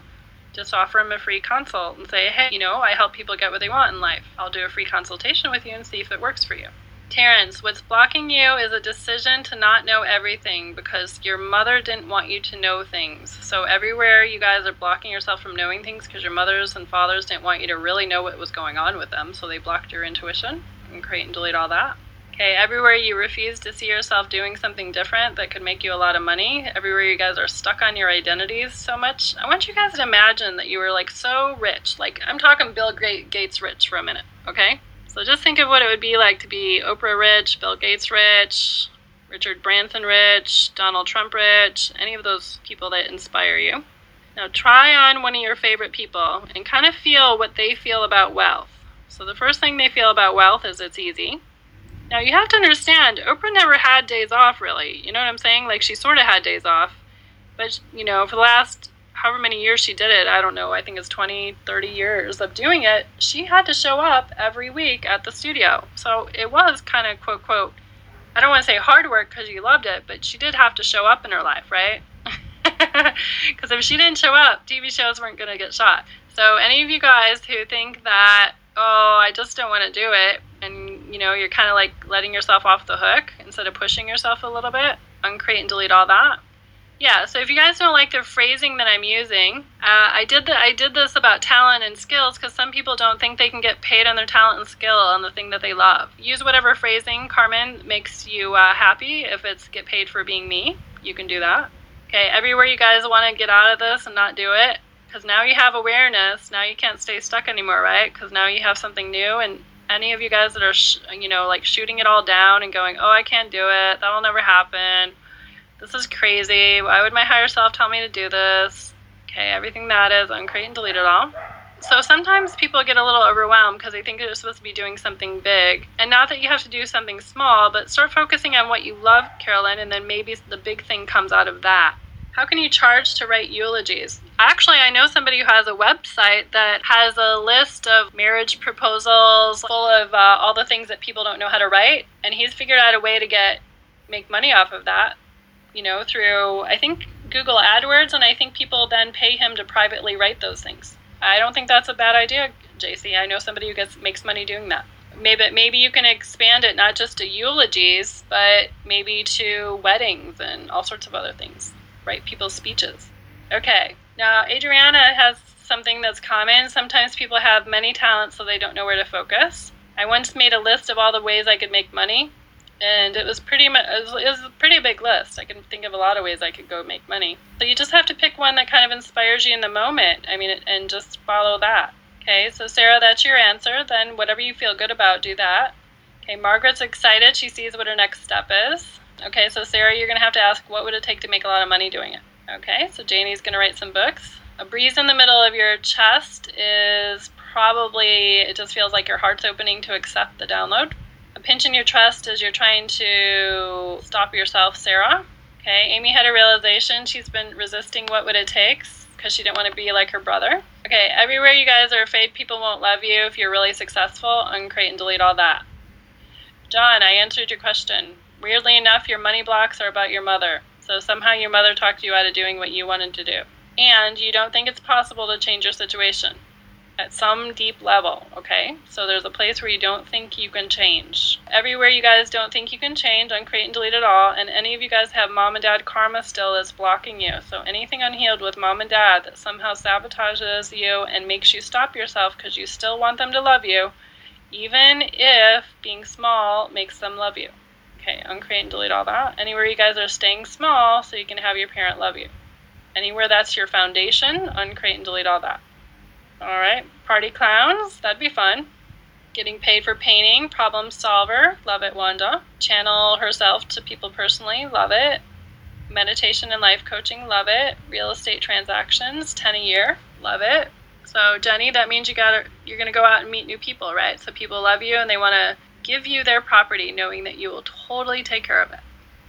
S1: just offer them a free consult and say, hey, you know, I help people get what they want in life. I'll do a free consultation with you and see if it works for you. Terrence, what's blocking you is a decision to not know everything because your mother didn't want you to know things. So, everywhere you guys are blocking yourself from knowing things because your mothers and fathers didn't want you to really know what was going on with them. So, they blocked your intuition and create and delete all that. Okay, everywhere you refuse to see yourself doing something different that could make you a lot of money, everywhere you guys are stuck on your identities so much, I want you guys to imagine that you were like so rich. Like, I'm talking Bill Gates rich for a minute, okay? So just think of what it would be like to be Oprah rich, Bill Gates rich, Richard Branson rich, Donald Trump rich, any of those people that inspire you. Now try on one of your favorite people and kind of feel what they feel about wealth. So the first thing they feel about wealth is it's easy. Now you have to understand, Oprah never had days off really. You know what I'm saying? Like she sort of had days off. But you know, for the last however many years she did it, I don't know, I think it's 20, 30 years of doing it, she had to show up every week at the studio. So it was kind of quote, quote, I don't want to say hard work because she loved it, but she did have to show up in her life, right? [laughs] Because if she didn't show up, TV shows weren't going to get shot. So any of you guys who think that, oh, I just don't want to do it, and you know, you're kind of like letting yourself off the hook instead of pushing yourself a little bit, uncreate and delete all that. Yeah, so if you guys don't like the phrasing that I'm using, uh, I did the, I did this about talent and skills because some people don't think they can get paid on their talent and skill on the thing that they love. Use whatever phrasing, Carmen, makes you uh, happy. If it's get paid for being me, you can do that. Okay, everywhere you guys want to get out of this and not do it, because now you have awareness. Now you can't stay stuck anymore, right? Because now you have something new. And any of you guys that are, sh- you know, like shooting it all down and going, oh, I can't do it. That'll never happen this is crazy. Why would my higher self tell me to do this? Okay, everything that is, uncreate and delete it all. So sometimes people get a little overwhelmed because they think they're supposed to be doing something big. And not that you have to do something small, but start focusing on what you love, Carolyn, and then maybe the big thing comes out of that. How can you charge to write eulogies? Actually, I know somebody who has a website that has a list of marriage proposals full of uh, all the things that people don't know how to write, and he's figured out a way to get make money off of that you know, through I think Google AdWords, and I think people then pay him to privately write those things. I don't think that's a bad idea, JC. I know somebody who gets makes money doing that. Maybe maybe you can expand it not just to eulogies, but maybe to weddings and all sorts of other things. Write people's speeches. Okay. Now Adriana has something that's common. Sometimes people have many talents, so they don't know where to focus. I once made a list of all the ways I could make money and it was pretty much it was, a pretty big list. I can think of a lot of ways I could go make money. So you just have to pick one that kind of inspires you in the moment. I mean, and just follow that. Okay, so Sarah, that's your answer. Then whatever you feel good about, do that. Okay, Margaret's excited. She sees what her next step is. Okay, so Sarah, you're gonna have to ask what would it take to make a lot of money doing it. Okay, so Janie's gonna write some books. A breeze in the middle of your chest is probably it just feels like your heart's opening to accept the download. A pinch in your chest as you're trying to stop yourself, Sarah. Okay, Amy had a realization. She's been resisting what would it takes because she didn't want to be like her brother. Okay, everywhere you guys are afraid people won't love you if you're really successful, uncreate and delete all that. John, I answered your question. Weirdly enough, your money blocks are about your mother. So somehow your mother talked you out of doing what you wanted to do. And you don't think it's possible to change your situation at some deep level, okay? So there's a place where you don't think you can change. Everywhere you guys don't think you can change, uncreate and delete it all. And any of you guys have mom and dad karma still that's blocking you. So anything unhealed with mom and dad that somehow sabotages you and makes you stop yourself because you still want them to love you, even if being small makes them love you. Okay, uncreate and delete all that. Anywhere you guys are staying small so you can have your parent love you Anywhere that's your foundation, uncreate and delete all that. All right, party clowns, that'd be fun. Getting paid for painting, problem solver, love it, Wanda. Channel herself to people personally, love it. Meditation and life coaching, love it. Real estate transactions, 10 a year, love it. So Jenny, that means you got to you're to go out and meet new people, right? So people love you and they want to give you their property knowing that you will totally take care of it.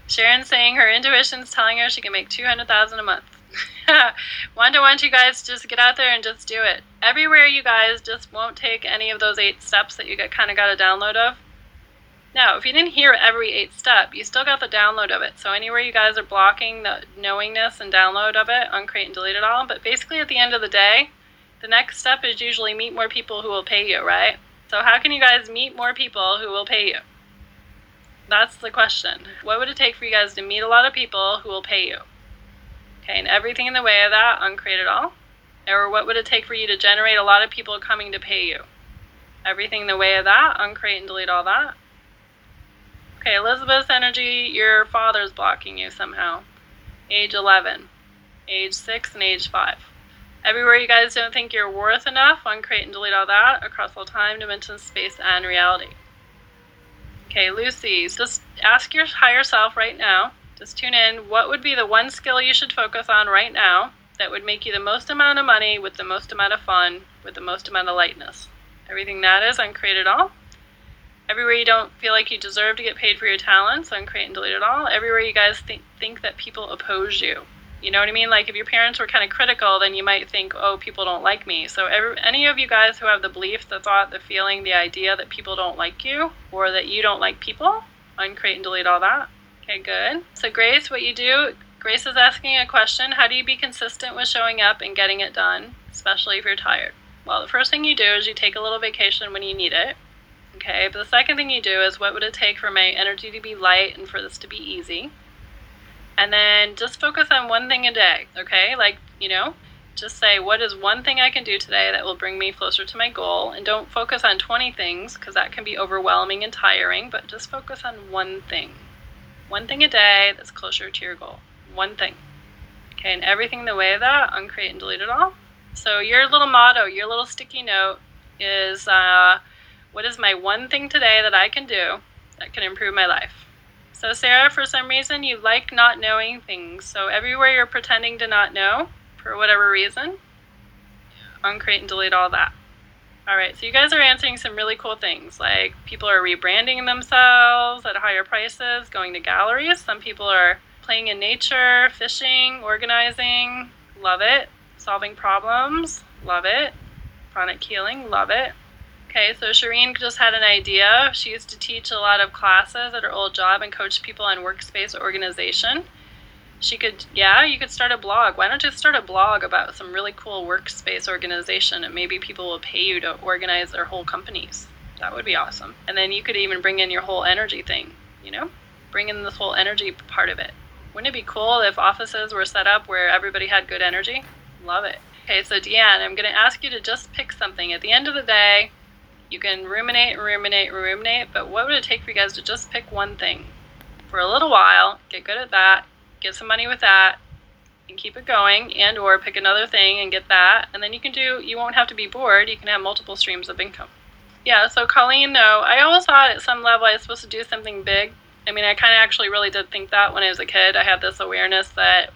S1: Sharon's saying her intuition's telling her she can make 200,000 a month. [laughs] Wanda wants you guys just get out there and just do it. Everywhere you guys just won't take any of those eight steps that you get kind of got a download of. Now, if you didn't hear every eight step, you still got the download of it. So anywhere you guys are blocking the knowingness and download of it, uncreate and delete it all. But basically at the end of the day, the next step is usually meet more people who will pay you, right? So how can you guys meet more people who will pay you? That's the question. What would it take for you guys to meet a lot of people who will pay you? Okay, and everything in the way of that, uncreate it all. Or what would it take for you to generate a lot of people coming to pay you? Everything in the way of that, uncreate and delete all that. Okay, Elizabeth's energy, your father's blocking you somehow. Age 11, age 6, and age 5. Everywhere you guys don't think you're worth enough, uncreate and delete all that across all time, dimension, space, and reality. Okay, Lucy, just ask your higher self right now, just tune in, what would be the one skill you should focus on right now that would make you the most amount of money with the most amount of fun, with the most amount of lightness? Everything that is, uncreate it all. Everywhere you don't feel like you deserve to get paid for your talents, uncreate and delete it all. Everywhere you guys think, think that people oppose you, you know what I mean? Like if your parents were kind of critical, then you might think, "Oh, people don't like me." So every, any of you guys who have the belief, the thought, the feeling, the idea that people don't like you or that you don't like people, uncreate and delete all that. Okay, good. So Grace, what you do, Grace is asking a question, how do you be consistent with showing up and getting it done, especially if you're tired? Well, the first thing you do is you take a little vacation when you need it. Okay, but the second thing you do is what would it take for my energy to be light and for this to be easy? And then just focus on one thing a day, okay? Like, you know, just say, what is one thing I can do today that will bring me closer to my goal? And don't focus on 20 things because that can be overwhelming and tiring, but just focus on one thing. One thing a day that's closer to your goal. One thing. Okay, and everything in the way of that, uncreate and delete it all. So, your little motto, your little sticky note is uh, what is my one thing today that I can do that can improve my life? So, Sarah, for some reason, you like not knowing things. So, everywhere you're pretending to not know, for whatever reason, uncreate and delete all that. All right, so you guys are answering some really cool things. Like people are rebranding themselves at higher prices, going to galleries. Some people are playing in nature, fishing, organizing. Love it. Solving problems. Love it. Chronic healing. Love it. Okay, so Shireen just had an idea. She used to teach a lot of classes at her old job and coach people on workspace organization. She could, yeah, you could start a blog. Why don't you start a blog about some really cool workspace organization and maybe people will pay you to organize their whole companies? That would be awesome. And then you could even bring in your whole energy thing, you know? Bring in this whole energy part of it. Wouldn't it be cool if offices were set up where everybody had good energy? Love it. Okay, so Deanne, I'm going to ask you to just pick something. At the end of the day, you can ruminate and ruminate and ruminate, but what would it take for you guys to just pick one thing for a little while, get good at that, get some money with that, and keep it going, and or pick another thing and get that, and then you can do. You won't have to be bored. You can have multiple streams of income. Yeah. So Colleen, though, I always thought at some level I was supposed to do something big. I mean, I kind of actually really did think that when I was a kid. I had this awareness that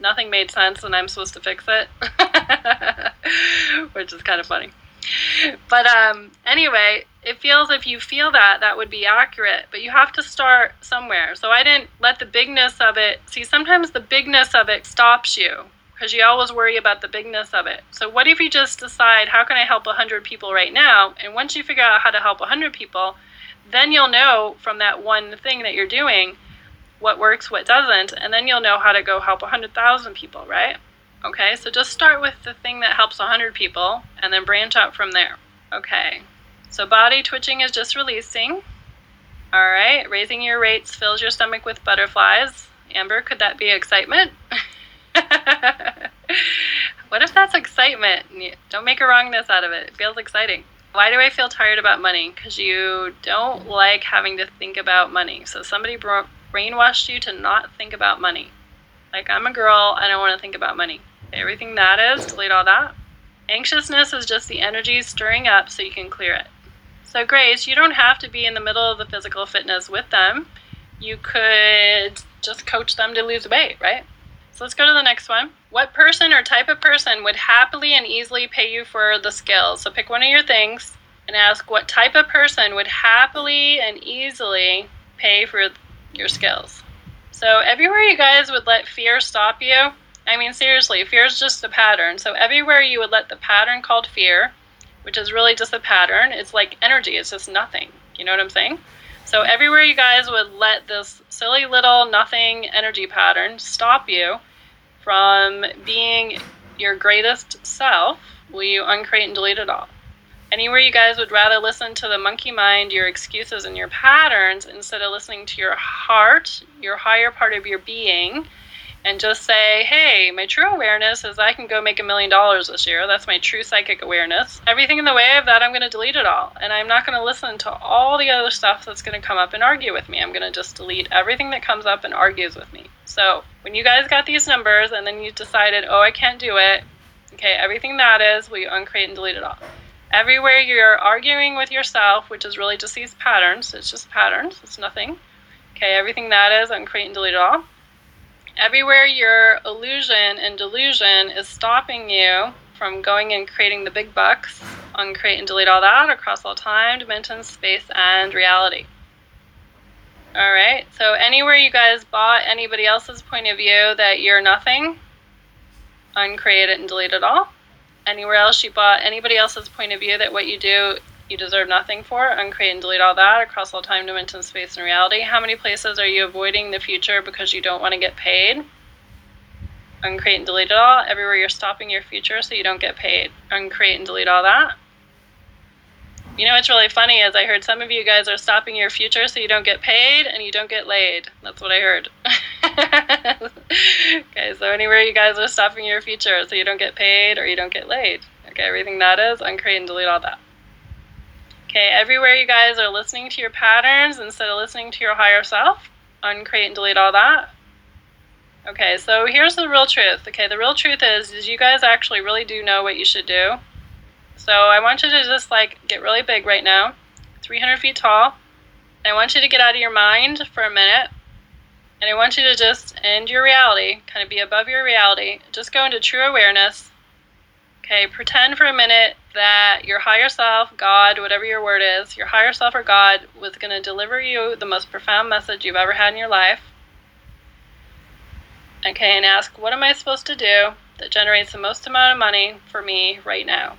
S1: nothing made sense and I'm supposed to fix it, [laughs] which is kind of funny [laughs] but um, anyway, it feels if you feel that, that would be accurate. But you have to start somewhere. So I didn't let the bigness of it. See, sometimes the bigness of it stops you because you always worry about the bigness of it. So what if you just decide, how can I help 100 people right now? And once you figure out how to help 100 people, then you'll know from that one thing that you're doing what works, what doesn't, and then you'll know how to go help 100,000 people, right? Okay, so just start with the thing that helps 100 people and then branch out from there. Okay, so body twitching is just releasing. All right, raising your rates fills your stomach with butterflies. Amber, could that be excitement? [laughs] what if that's excitement? Don't make a wrongness out of it. It feels exciting. Why do I feel tired about money? Because you don't like having to think about money. So somebody brainwashed you to not think about money. Like, I'm a girl, I don't want to think about money. Everything that is, delete all that. Anxiousness is just the energy stirring up so you can clear it. So, Grace, you don't have to be in the middle of the physical fitness with them. You could just coach them to lose weight, right? So, let's go to the next one. What person or type of person would happily and easily pay you for the skills? So, pick one of your things and ask what type of person would happily and easily pay for your skills. So, everywhere you guys would let fear stop you, I mean, seriously, fear is just a pattern. So, everywhere you would let the pattern called fear, which is really just a pattern, it's like energy, it's just nothing. You know what I'm saying? So, everywhere you guys would let this silly little nothing energy pattern stop you from being your greatest self, will you uncreate and delete it all? Anywhere you guys would rather listen to the monkey mind, your excuses, and your patterns instead of listening to your heart, your higher part of your being, and just say, hey, my true awareness is I can go make a million dollars this year. That's my true psychic awareness. Everything in the way of that, I'm going to delete it all. And I'm not going to listen to all the other stuff that's going to come up and argue with me. I'm going to just delete everything that comes up and argues with me. So when you guys got these numbers and then you decided, oh, I can't do it, okay, everything that is, will you uncreate and delete it all? Everywhere you're arguing with yourself, which is really just these patterns, it's just patterns, it's nothing. Okay, everything that is, uncreate and delete it all. Everywhere your illusion and delusion is stopping you from going and creating the big bucks, on create and delete all that across all time, dimension, space, and reality. All right, so anywhere you guys bought anybody else's point of view that you're nothing, uncreate it and delete it all anywhere else you bought anybody else's point of view that what you do you deserve nothing for, uncreate and delete all that across all time, dimension, space, and reality. How many places are you avoiding the future because you don't want to get paid? Uncreate and delete it all. Everywhere you're stopping your future so you don't get paid. Uncreate and delete all that. You know what's really funny is I heard some of you guys are stopping your future so you don't get paid and you don't get laid. That's what I heard. [laughs] okay, so anywhere you guys are stopping your future so you don't get paid or you don't get laid. Okay, everything that is, uncreate and delete all that. Okay, everywhere you guys are listening to your patterns instead of listening to your higher self, uncreate and delete all that. Okay, so here's the real truth. Okay, the real truth is, is you guys actually really do know what you should do. So I want you to just like get really big right now, 300 feet tall. I want you to get out of your mind for a minute and I want you to just end your reality, kind of be above your reality. Just go into true awareness. Okay, pretend for a minute that your higher self, God, whatever your word is, your higher self or God was going to deliver you the most profound message you've ever had in your life. Okay, and ask, what am I supposed to do that generates the most amount of money for me right now?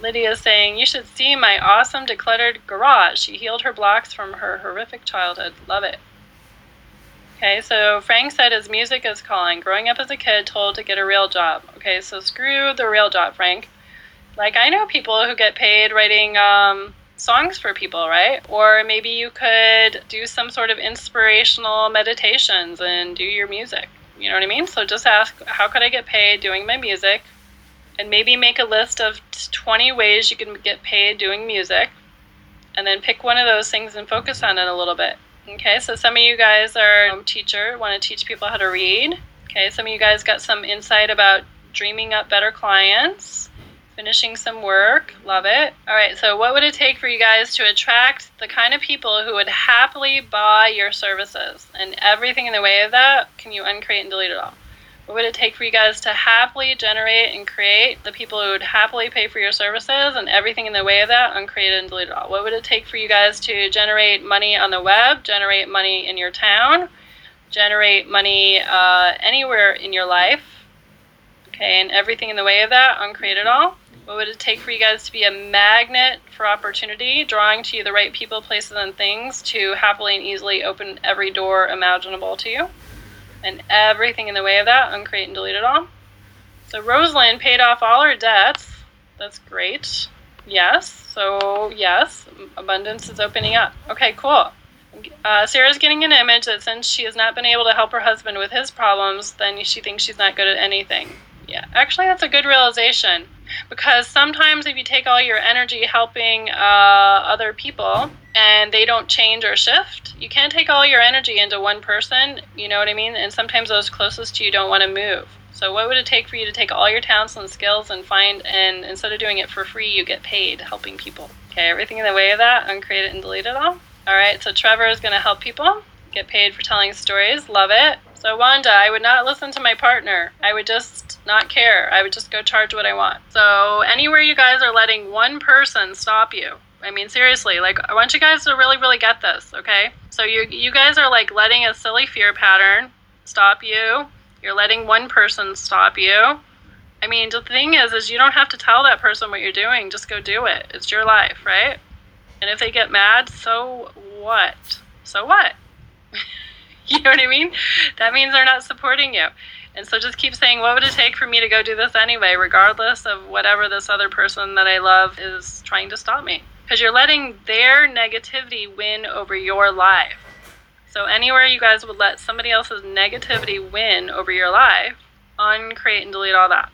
S1: Lydia is saying, You should see my awesome decluttered garage. She healed her blocks from her horrific childhood. Love it. Okay, so Frank said his music is calling. Growing up as a kid, told to get a real job. Okay, so screw the real job, Frank. Like, I know people who get paid writing um, songs for people, right? Or maybe you could do some sort of inspirational meditations and do your music. You know what I mean? So just ask, How could I get paid doing my music? and maybe make a list of 20 ways you can get paid doing music and then pick one of those things and focus on it a little bit okay so some of you guys are a teacher want to teach people how to read. Okay some of you guys got some insight about dreaming up better clients finishing some work. Love it. All right so what would it take for you guys to attract the kind of people who would happily buy your services? And everything in the way of that can you uncreate and delete it all what would it take for you guys to happily generate and create the people who would happily pay for your services and everything in the way of that, uncreate and delete it all? What would it take for you guys to generate money on the web, generate money in your town, generate money uh, anywhere in your life? Okay, and everything in the way of that, uncreate it all. What would it take for you guys to be a magnet for opportunity, drawing to you the right people, places, and things to happily and easily open every door imaginable to you? And everything in the way of that, uncreate and delete it all. So Rosalind paid off all her debts. That's great. Yes. So, yes, abundance is opening up. Okay, cool. Uh, Sarah's getting an image that since she has not been able to help her husband with his problems, then she thinks she's not good at anything. Yeah, actually, that's a good realization. because sometimes if you take all your energy helping uh, other people and they don't change or shift, you can't take all your energy into one person, you know what I mean? And sometimes those closest to you don't want to move. So what would it take for you to take all your talents and skills and find and instead of doing it for free, you get paid helping people? Okay, everything in the way of that, uncreate it and delete it all. All right, so Trevor is going to help people get paid for telling stories. Love it. So Wanda, I would not listen to my partner. I would just not care. I would just go charge what I want. So anywhere you guys are letting one person stop you. I mean seriously, like I want you guys to really really get this, okay? So you you guys are like letting a silly fear pattern stop you. You're letting one person stop you. I mean, the thing is is you don't have to tell that person what you're doing. Just go do it. It's your life, right? And if they get mad, so what? So what? [laughs] you know what I mean? That means they're not supporting you. And so just keep saying, what would it take for me to go do this anyway, regardless of whatever this other person that I love is trying to stop me? Because you're letting their negativity win over your life. So anywhere you guys would let somebody else's negativity win over your life, uncreate and delete all that.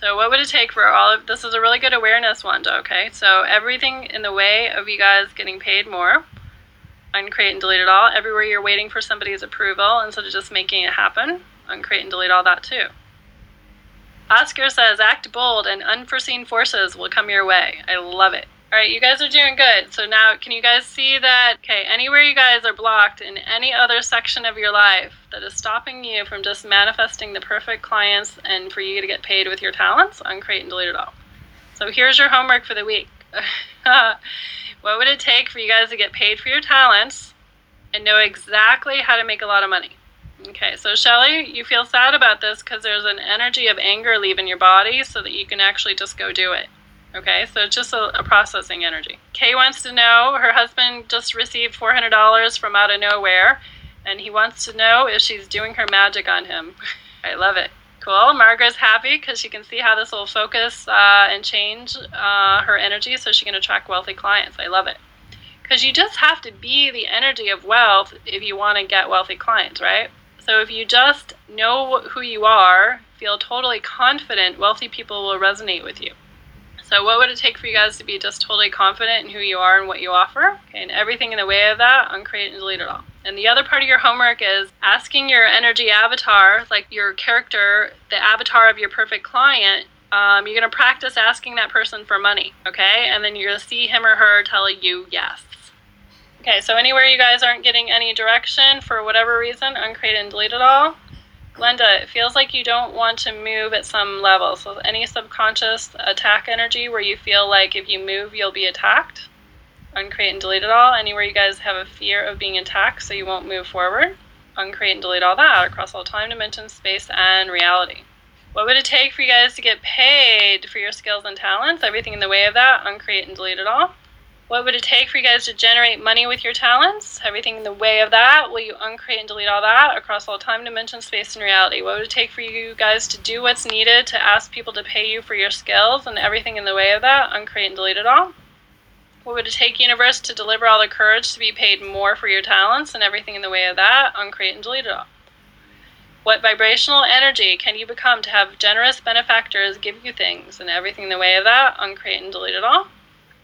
S1: So what would it take for all of this is a really good awareness one, okay? So everything in the way of you guys getting paid more uncreate and delete it all. Everywhere you're waiting for somebody's approval instead of just making it happen, uncreate and delete all that too. Oscar says, act bold and unforeseen forces will come your way. I love it. All right, you guys are doing good. So now, can you guys see that? Okay, anywhere you guys are blocked in any other section of your life that is stopping you from just manifesting the perfect clients and for you to get paid with your talents, uncreate and delete it all. So here's your homework for the week. [laughs] What would it take for you guys to get paid for your talents and know exactly how to make a lot of money? Okay, so Shelly, you feel sad about this because there's an energy of anger leaving your body so that you can actually just go do it. Okay, so it's just a, a processing energy. Kay wants to know her husband just received $400 from out of nowhere, and he wants to know if she's doing her magic on him. [laughs] I love it. Cool. Margaret's happy because she can see how this will focus uh, and change uh, her energy so she can attract wealthy clients. I love it. Because you just have to be the energy of wealth if you want to get wealthy clients, right? So if you just know who you are, feel totally confident, wealthy people will resonate with you. So what would it take for you guys to be just totally confident in who you are and what you offer? Okay, and everything in the way of that, uncreate and delete it all. And the other part of your homework is asking your energy avatar, like your character, the avatar of your perfect client, um, you're going to practice asking that person for money, okay? And then you're going to see him or her tell you yes. Okay, so anywhere you guys aren't getting any direction for whatever reason, uncreate and delete it all. Glenda, it feels like you don't want to move at some level. So any subconscious attack energy where you feel like if you move, you'll be attacked. Uncreate and delete it all. Anywhere you guys have a fear of being attacked so you won't move forward. Uncreate and delete all that across all time, dimension, space, and reality. What would it take for you guys to get paid for your skills and talents? Everything in the way of that, uncreate and delete it all. What would it take for you guys to generate money with your talents? Everything in the way of that, will you uncreate and delete all that across all time, dimension, space, and reality? What would it take for you guys to do what's needed to ask people to pay you for your skills and everything in the way of that, uncreate and delete it all? What would it take, universe, to deliver all the courage to be paid more for your talents and everything in the way of that, uncreate and delete it all? What vibrational energy can you become to have generous benefactors give you things and everything in the way of that, uncreate and delete it all?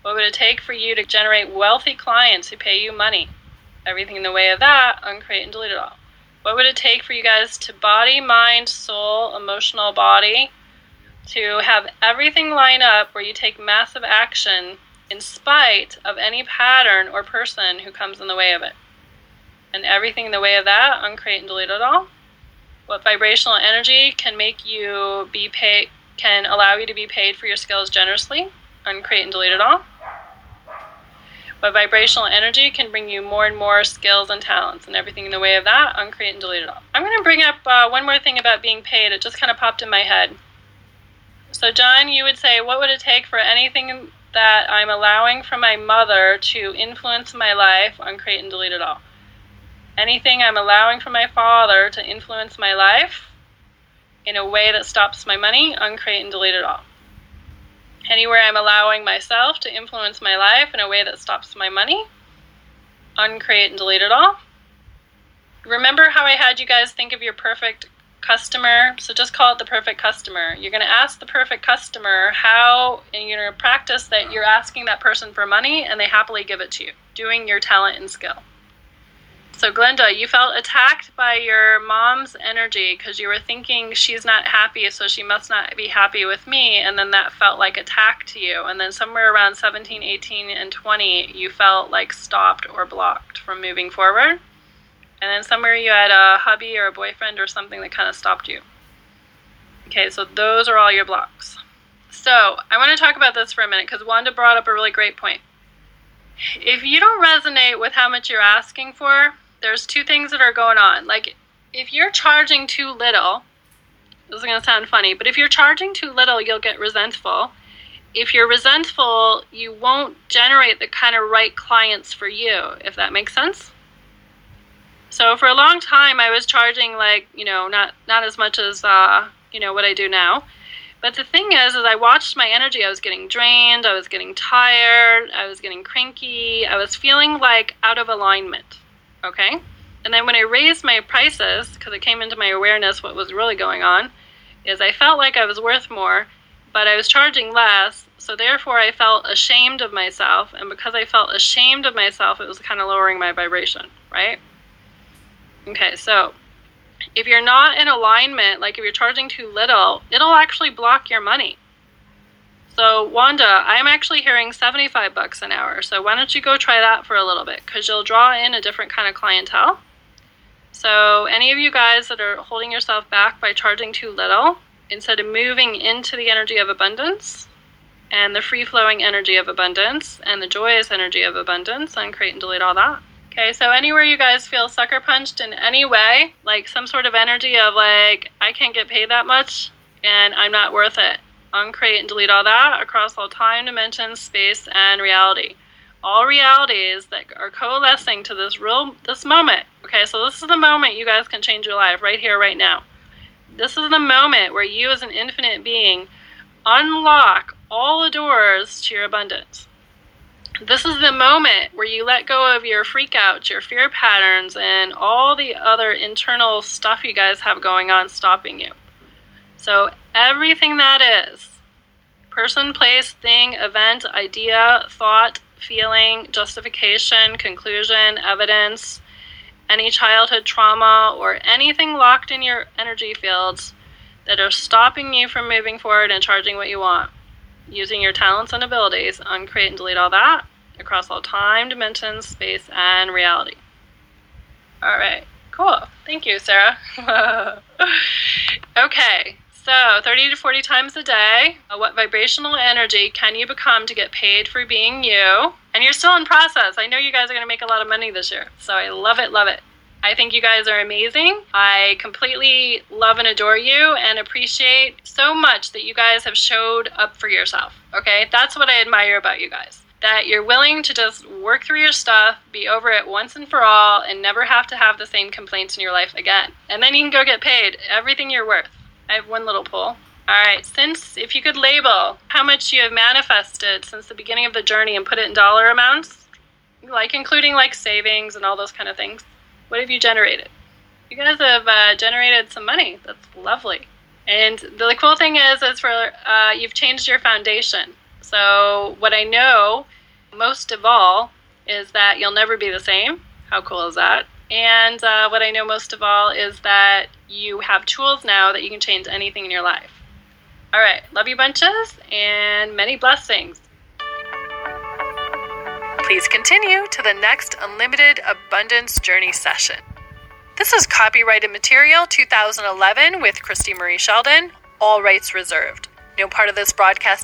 S1: What would it take for you to generate wealthy clients who pay you money? Everything in the way of that, uncreate and delete it all. What would it take for you guys to body, mind, soul, emotional body, to have everything line up where you take massive action in spite of any pattern or person who comes in the way of it? And everything in the way of that, uncreate and delete it all. What vibrational energy can make you be paid, can allow you to be paid for your skills generously? Uncreate and delete it all. But vibrational energy can bring you more and more skills and talents, and everything in the way of that, uncreate and delete it all. I'm going to bring up uh, one more thing about being paid. It just kind of popped in my head. So, John, you would say, what would it take for anything that I'm allowing from my mother to influence my life, uncreate and delete it all? Anything I'm allowing from my father to influence my life in a way that stops my money, uncreate and delete it all. Anywhere I'm allowing myself to influence my life in a way that stops my money, uncreate and delete it all. Remember how I had you guys think of your perfect customer. So just call it the perfect customer. You're going to ask the perfect customer how, and you're going to practice that you're asking that person for money and they happily give it to you, doing your talent and skill. So, Glenda, you felt attacked by your mom's energy because you were thinking she's not happy, so she must not be happy with me. And then that felt like attack to you. And then somewhere around 17, 18, and 20, you felt like stopped or blocked from moving forward. And then somewhere you had a hubby or a boyfriend or something that kind of stopped you. Okay, so those are all your blocks. So, I want to talk about this for a minute because Wanda brought up a really great point. If you don't resonate with how much you're asking for, there's two things that are going on. Like, if you're charging too little, this is going to sound funny, but if you're charging too little, you'll get resentful. If you're resentful, you won't generate the kind of right clients for you, if that makes sense. So for a long time, I was charging like you know not not as much as uh, you know what I do now. But the thing is, is I watched my energy. I was getting drained. I was getting tired. I was getting cranky. I was feeling like out of alignment. Okay? And then when I raised my prices, because it came into my awareness what was really going on, is I felt like I was worth more, but I was charging less. So therefore, I felt ashamed of myself. And because I felt ashamed of myself, it was kind of lowering my vibration, right? Okay, so if you're not in alignment, like if you're charging too little, it'll actually block your money. So, Wanda, I'm actually hearing 75 bucks an hour. So, why don't you go try that for a little bit? Because you'll draw in a different kind of clientele. So, any of you guys that are holding yourself back by charging too little, instead of moving into the energy of abundance and the free flowing energy of abundance and the joyous energy of abundance, and create and delete all that. Okay, so anywhere you guys feel sucker punched in any way, like some sort of energy of like, I can't get paid that much and I'm not worth it uncreate and delete all that across all time, dimensions, space, and reality. All realities that are coalescing to this real this moment. Okay, so this is the moment you guys can change your life right here, right now. This is the moment where you, as an infinite being, unlock all the doors to your abundance. This is the moment where you let go of your freakouts, your fear patterns, and all the other internal stuff you guys have going on stopping you. So everything that is person, place, thing, event, idea, thought, feeling, justification, conclusion, evidence, any childhood trauma, or anything locked in your energy fields that are stopping you from moving forward and charging what you want. Using your talents and abilities, uncreate and delete all that across all time, dimensions, space, and reality. All right, cool. Thank you, Sarah. [laughs] okay, so, 30 to 40 times a day, uh, what vibrational energy can you become to get paid for being you? And you're still in process. I know you guys are going to make a lot of money this year. So, I love it, love it. I think you guys are amazing. I completely love and adore you and appreciate so much that you guys have showed up for yourself. Okay? That's what I admire about you guys. That you're willing to just work through your stuff, be over it once and for all, and never have to have the same complaints in your life again. And then you can go get paid everything you're worth. I have one little poll. All right, since if you could label how much you have manifested since the beginning of the journey and put it in dollar amounts, like including like savings and all those kind of things, what have you generated? You guys have uh, generated some money. That's lovely. And the cool thing is, is for uh, you've changed your foundation. So what I know most of all is that you'll never be the same. How cool is that? And uh, what I know most of all is that you have tools now that you can change anything in your life. All right, love you bunches and many blessings.
S2: Please continue to the next Unlimited Abundance Journey session. This is copyrighted material 2011 with Christie Marie Sheldon, all rights reserved. No part of this broadcast